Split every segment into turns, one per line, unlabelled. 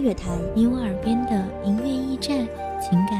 乐
坛，
你我耳边的音乐驿站，情感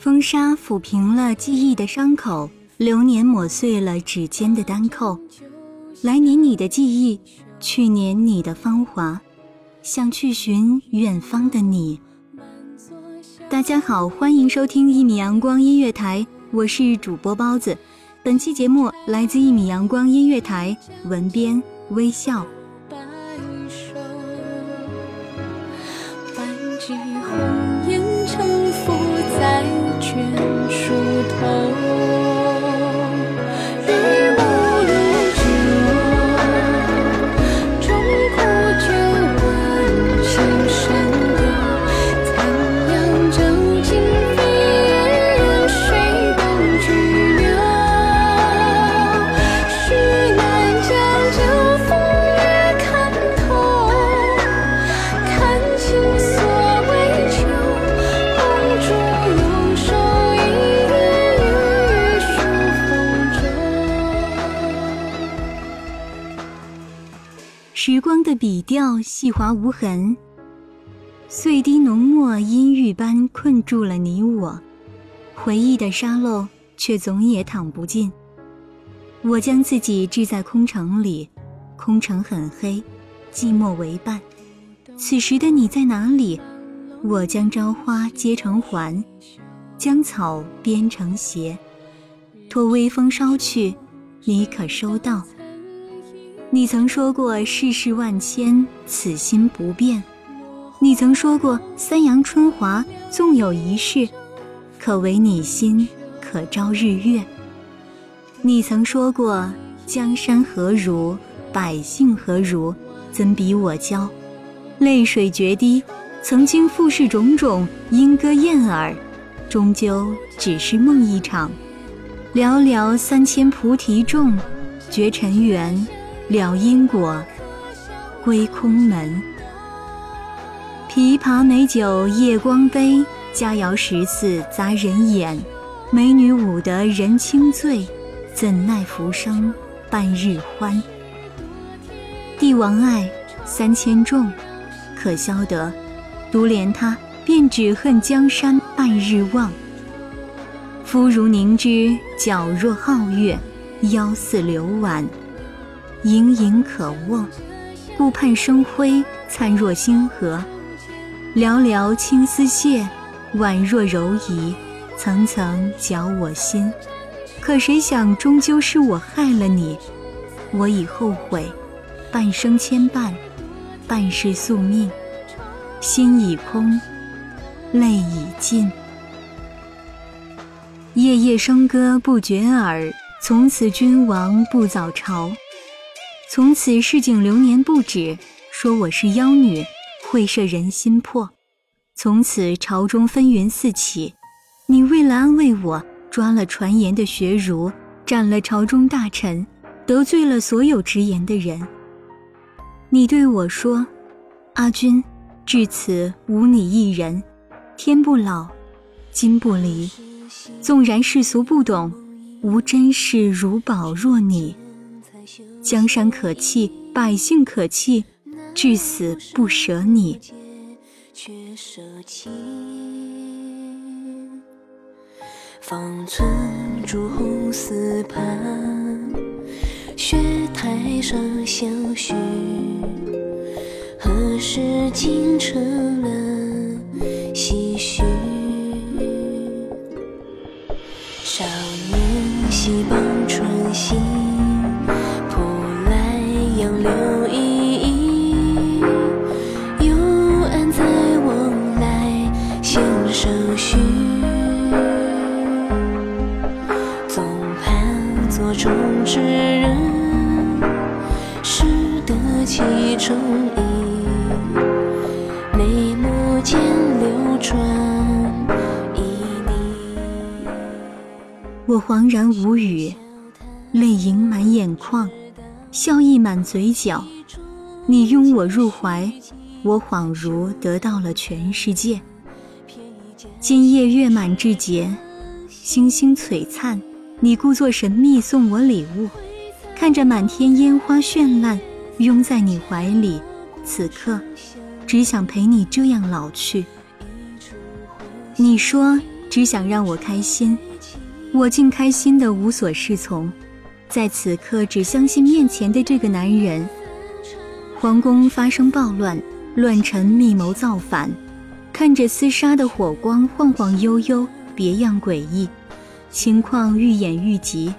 风沙抚平了记忆的伤口，流年抹碎了指尖的单扣。来年你的记忆，去年你的芳华，想去寻远方的你。大家好，欢迎收听一米阳光音乐台，我是主播包子。本期节目来自一米阳光音乐台，文编微笑。眷属。的笔调细滑无痕，碎滴浓墨阴郁般困住了你我，回忆的沙漏却总也淌不尽。我将自己置在空城里，空城很黑，寂寞为伴。此时的你在哪里？我将朝花结成环，将草编成鞋，托微风捎去，你可收到？你曾说过世事万千，此心不变。你曾说过三阳春华，纵有一世，可为你心，可照日月。你曾说过江山何如，百姓何如，怎比我骄？泪水决堤，曾经富世种种，莺歌燕尔，终究只是梦一场。寥寥三千菩提众，绝尘缘。了因果，归空门。琵琶美酒夜光杯，佳肴食肆杂人眼。美女舞得人轻醉，怎奈浮生半日欢。帝王爱三千众，可消得？独怜他，便只恨江山半日望。肤如凝脂，脚若皓月，腰似流婉。盈盈可握，顾盼生辉，灿若星河。寥寥青丝屑，宛若柔夷，层层搅我心。可谁想，终究是我害了你。我已后悔，半生牵绊，半世宿命。心已空，泪已尽。夜夜笙歌不绝耳，从此君王不早朝。从此市井流年不止，说我是妖女，会摄人心魄。从此朝中纷纭四起，你为了安慰我，抓了传言的学儒，斩了朝中大臣，得罪了所有直言的人。你对我说：“阿君，至此无你一人，天不老，金不离。纵然世俗不懂，吾真是如宝若你。江山可弃，百姓可弃，至死不舍你。”
却舍弃方寸朱红丝畔，雪台上相许。何时竟成了唏嘘？少年戏傍春心，其中意，眉目间流转旖旎。
我恍然无语，泪盈满眼眶，笑意满嘴角。你拥我入怀，我恍如得到了全世界。今夜月满至节，星星璀璨。你故作神秘送我礼物，看着满天烟花绚烂，拥在你怀里，此刻只想陪你这样老去。你说只想让我开心，我竟开心的无所适从，在此刻只相信面前的这个男人。皇宫发生暴乱，乱臣密谋造反，看着厮杀的火光晃晃悠悠，别样诡异。情况愈演愈急，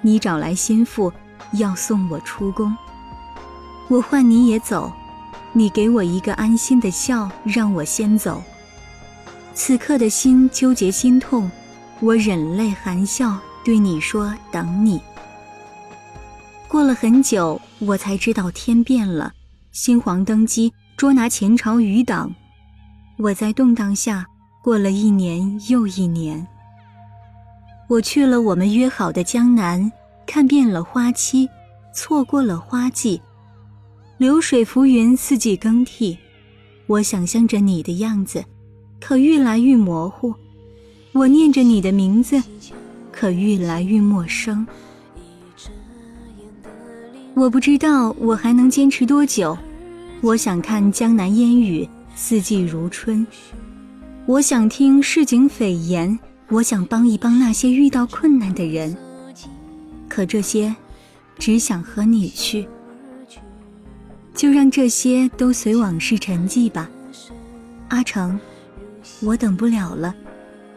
你找来心腹，要送我出宫。我唤你也走，你给我一个安心的笑，让我先走。此刻的心纠结心痛，我忍泪含笑对你说：等你。过了很久，我才知道天变了，新皇登基，捉拿前朝余党。我在动荡下过了一年又一年。我去了我们约好的江南，看遍了花期，错过了花季。流水浮云，四季更替。我想象着你的样子，可愈来愈模糊。我念着你的名字，可愈来愈陌生。我不知道我还能坚持多久。我想看江南烟雨，四季如春。我想听市井匪言。我想帮一帮那些遇到困难的人，可这些，只想和你去。就让这些都随往事沉寂吧，阿成，我等不了了。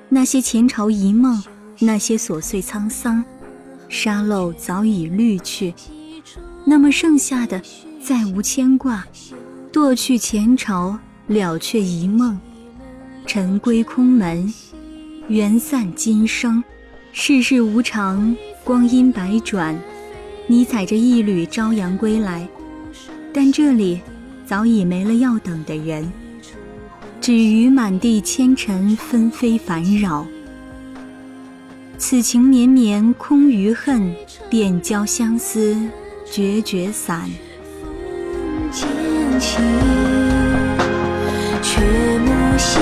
那些前朝一梦，那些琐碎沧桑，沙漏早已滤去，那么剩下的再无牵挂，堕去前朝，了却一梦，尘归空门。缘散今生，世事无常，光阴百转。你踩着一缕朝阳归来，但这里早已没了要等的人，只余满地纤尘纷飞烦扰。此情绵绵空余恨，便教相思决绝散。
风渐，却无心